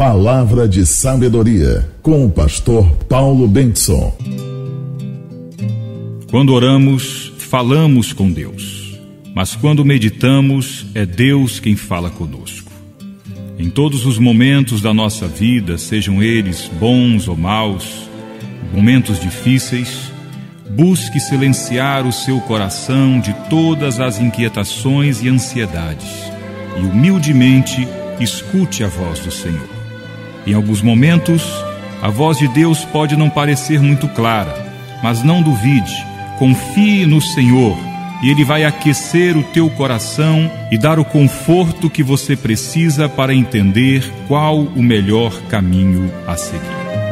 Palavra de sabedoria com o pastor Paulo Benson. Quando oramos, falamos com Deus, mas quando meditamos, é Deus quem fala conosco. Em todos os momentos da nossa vida, sejam eles bons ou maus, momentos difíceis, busque silenciar o seu coração de todas as inquietações e ansiedades e humildemente escute a voz do Senhor. Em alguns momentos, a voz de Deus pode não parecer muito clara, mas não duvide, confie no Senhor e Ele vai aquecer o teu coração e dar o conforto que você precisa para entender qual o melhor caminho a seguir.